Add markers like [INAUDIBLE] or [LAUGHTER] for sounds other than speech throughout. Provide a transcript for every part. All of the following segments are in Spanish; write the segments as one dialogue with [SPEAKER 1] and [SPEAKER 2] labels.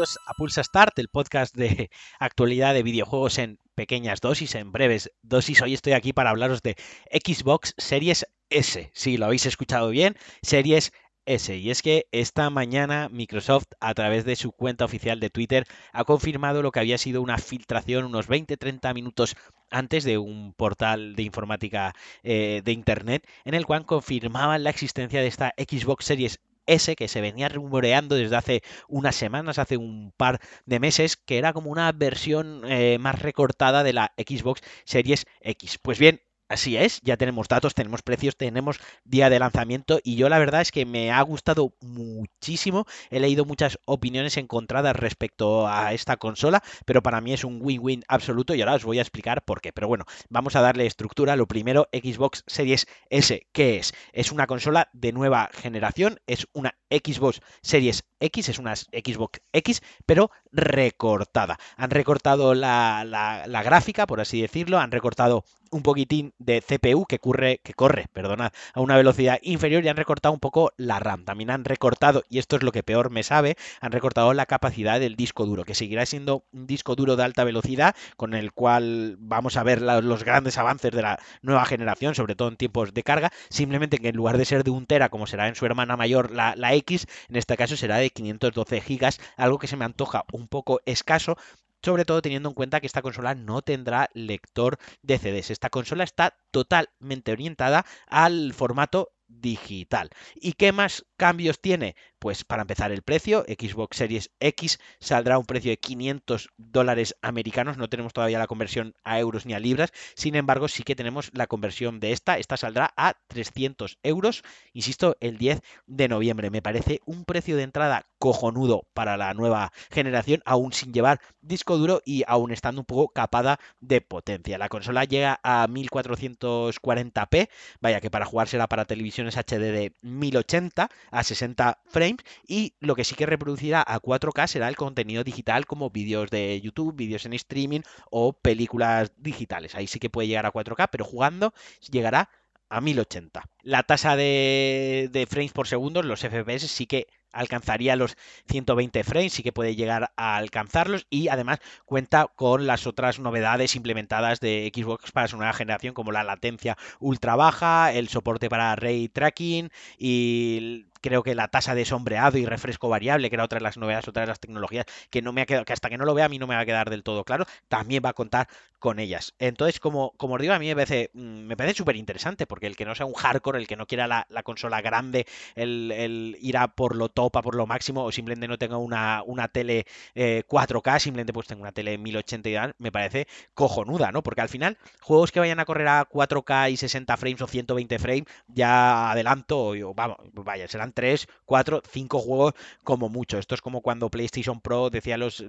[SPEAKER 1] a Pulsa Start, el podcast de [LAUGHS] actualidad de videojuegos en pequeñas dosis, en breves dosis. Hoy estoy aquí para hablaros de Xbox Series S. Sí, lo habéis escuchado bien, Series S. Y es que esta mañana Microsoft, a través de su cuenta oficial de Twitter, ha confirmado lo que había sido una filtración unos 20-30 minutos antes de un portal de informática eh, de Internet, en el cual confirmaban la existencia de esta Xbox Series S que se venía rumoreando desde hace unas semanas, hace un par de meses, que era como una versión eh, más recortada de la Xbox Series X. Pues bien, Así es, ya tenemos datos, tenemos precios, tenemos día de lanzamiento y yo la verdad es que me ha gustado muchísimo. He leído muchas opiniones encontradas respecto a esta consola, pero para mí es un win-win absoluto y ahora os voy a explicar por qué. Pero bueno, vamos a darle estructura. Lo primero, Xbox Series S, ¿qué es? Es una consola de nueva generación, es una Xbox Series X, es una Xbox X, pero recortada. Han recortado la, la gráfica, por así decirlo, han recortado un poquitín de CPU que, corre, que corre perdonad, a una velocidad inferior y han recortado un poco la RAM. También han recortado, y esto es lo que peor me sabe, han recortado la capacidad del disco duro, que seguirá siendo un disco duro de alta velocidad con el cual vamos a ver los grandes avances de la nueva generación, sobre todo en tiempos de carga, simplemente que en lugar de ser de un tera como será en su hermana mayor la, la X, en este caso será de 512 gigas, algo que se me antoja un poco escaso, sobre todo teniendo en cuenta que esta consola no tendrá lector de CDs. Esta consola está totalmente orientada al formato digital. ¿Y qué más cambios tiene? Pues para empezar el precio, Xbox Series X saldrá a un precio de 500 dólares americanos, no tenemos todavía la conversión a euros ni a libras, sin embargo sí que tenemos la conversión de esta, esta saldrá a 300 euros, insisto, el 10 de noviembre. Me parece un precio de entrada cojonudo para la nueva generación, aún sin llevar disco duro y aún estando un poco capada de potencia. La consola llega a 1440p, vaya que para jugar será para televisiones HD de 1080 a 60 frames y lo que sí que reproducirá a 4K será el contenido digital como vídeos de YouTube, vídeos en streaming o películas digitales. Ahí sí que puede llegar a 4K, pero jugando llegará a 1080. La tasa de, de frames por segundo, los FPS, sí que alcanzaría los 120 frames, sí que puede llegar a alcanzarlos y además cuenta con las otras novedades implementadas de Xbox para su nueva generación como la latencia ultra baja, el soporte para ray tracking y creo que la tasa de sombreado y refresco variable, que era otra de las novedades, otra de las tecnologías que no me ha quedado, que hasta que no lo vea a mí no me va a quedar del todo claro, también va a contar con ellas. Entonces, como, como os digo, a mí me parece, mm, me parece súper interesante, porque el que no sea un hardcore, el que no quiera la, consola grande, el, el, ir a por lo top, a por lo máximo, o simplemente no tenga una, una tele 4K, eh, simplemente pues tenga una tele 1080 y me parece cojonuda, ¿no? Porque al final, juegos que vayan a correr a 4K y 60 frames o 120 frames, ya adelanto, vamos, vaya, serán 3, 4, 5 juegos como mucho. Esto es como cuando PlayStation Pro decía los,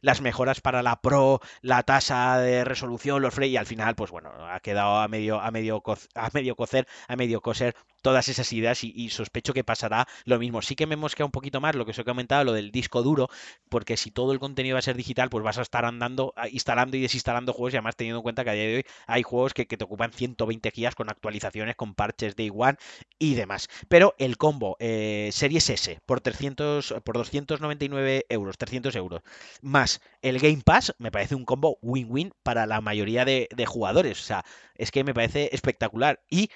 [SPEAKER 1] las mejoras para la Pro, la tasa de resolución, los frames, y al final, pues bueno, ha quedado a medio, a medio, a medio cocer, a medio coser todas esas ideas y, sospecho que pasará lo mismo. Sí que me mosquea un poquito más lo que os he comentado, lo del disco duro, porque si todo el contenido va a ser digital, pues vas a estar andando, instalando y desinstalando juegos y además teniendo en cuenta que a día de hoy hay juegos que, te ocupan 120 gigas con actualizaciones, con parches de igual y demás. Pero el combo eh, Series S por 300, por 299 euros, 300 euros, más el Game Pass, me parece un combo win-win para la mayoría de, de jugadores. O sea, es que me parece espectacular. Y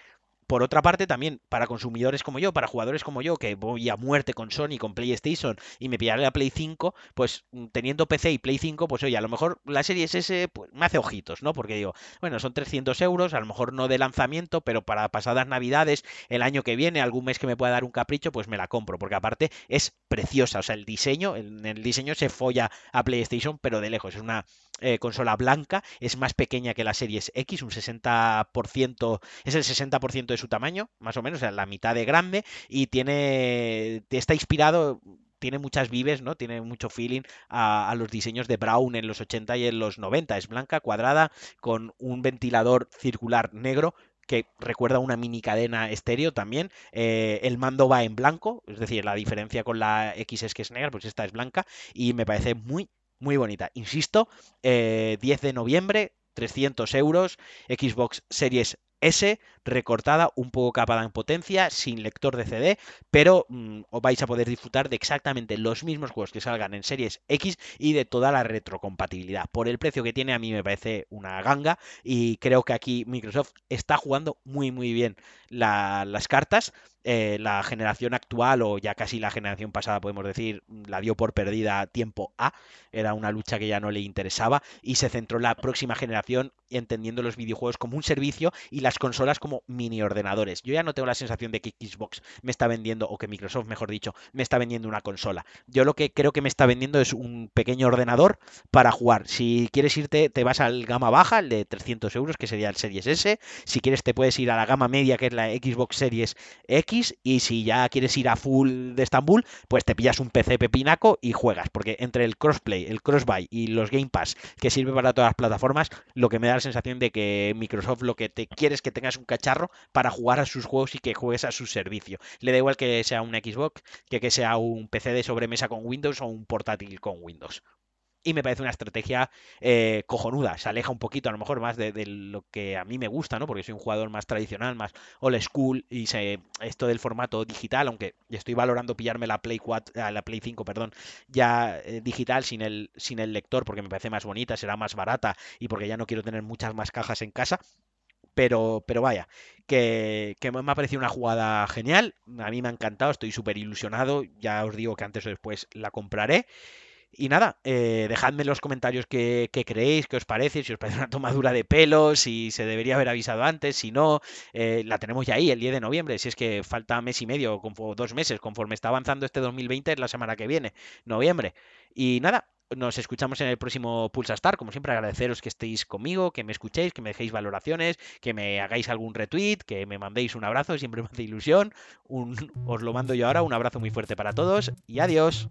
[SPEAKER 1] por otra parte, también para consumidores como yo, para jugadores como yo, que voy a muerte con Sony, con PlayStation y me pillaré la Play 5, pues mm, teniendo PC y Play 5, pues oye, a lo mejor la serie S pues, me hace ojitos, ¿no? Porque digo, bueno, son 300 euros, a lo mejor no de lanzamiento, pero para pasadas navidades, el año que viene, algún mes que me pueda dar un capricho, pues me la compro, porque aparte es preciosa, o sea, el diseño, en el diseño se folla a PlayStation, pero de lejos, es una eh, consola blanca, es más pequeña que la Series X, un 60%, es el 60% de su tamaño, más o menos, o sea, la mitad de grande, y tiene, está inspirado tiene muchas vives, ¿no? Tiene mucho feeling a, los diseños de Brown en los 80 y en los 90. Es blanca, cuadrada, con un ventilador circular negro que recuerda una mini cadena estéreo también. Eh, el mando va en blanco, es decir, la diferencia con la X es que es negra, pues esta es blanca y me parece muy, muy bonita. Insisto, 10 eh, de noviembre, 300 euros, Xbox Series S recortada, un poco capada en potencia, sin lector de CD, pero mm, os vais a poder disfrutar de exactamente los mismos juegos que salgan en Series X y de toda la retrocompatibilidad. Por el precio que tiene a mí me parece una ganga y creo que aquí Microsoft está jugando muy muy bien las cartas. Eh, la generación actual o ya casi la generación pasada podemos decir la dio por perdida tiempo A, era una lucha que ya no le interesaba y se centró en la próxima generación entendiendo los videojuegos como un servicio y las consolas como mini ordenadores. Yo ya no tengo la sensación de que Xbox me está vendiendo, o que Microsoft, mejor dicho, me está vendiendo una consola. Yo lo que creo que me está vendiendo es un pequeño ordenador para jugar. Si quieres irte, te vas al gama baja, el de 300 euros, que sería el Series S. Si quieres, te puedes ir a la gama media, que es la Xbox Series X. Y si ya quieres ir a full de Estambul, pues te pillas un PC pepinaco y juegas. Porque entre el crossplay, el crossbuy y los Game Pass, que sirve para todas las plataformas, lo que me da la sensación de que Microsoft lo que te quiere es que tengas un cacharro para jugar a sus juegos y que juegues a su servicio. Le da igual que sea un Xbox que que sea un PC de sobremesa con Windows o un portátil con Windows y me parece una estrategia eh, cojonuda. Se aleja un poquito a lo mejor más de, lo que a mí me gusta, ¿no? Porque soy un jugador más tradicional, más old school y se, esto del formato digital, aunque estoy valorando pillarme la Play 4, la Play 5, perdón, ya eh, digital sin el, sin el lector porque me parece más bonita, será más barata y porque ya no quiero tener muchas más cajas en casa. Pero, pero vaya, que, que, me ha parecido una jugada genial. A mí me ha encantado, estoy súper ilusionado. Ya os digo que antes o después la compraré. Y nada, eh, dejadme en los comentarios qué, creéis, qué os parece, si os parece una tomadura de pelo, si se debería haber avisado antes, si no, eh, la tenemos ya ahí el 10 de noviembre, si es que falta mes y medio, o dos meses, conforme está avanzando este 2020, es la semana que viene, noviembre. Y nada, nos escuchamos en el próximo Pulsa Star. Como siempre, agradeceros que estéis conmigo, que me escuchéis, que me dejéis valoraciones, que me hagáis algún retweet, que me mandéis un abrazo, siempre [LAUGHS] me hace ilusión. Os lo mando yo ahora, un abrazo muy fuerte para todos y adiós.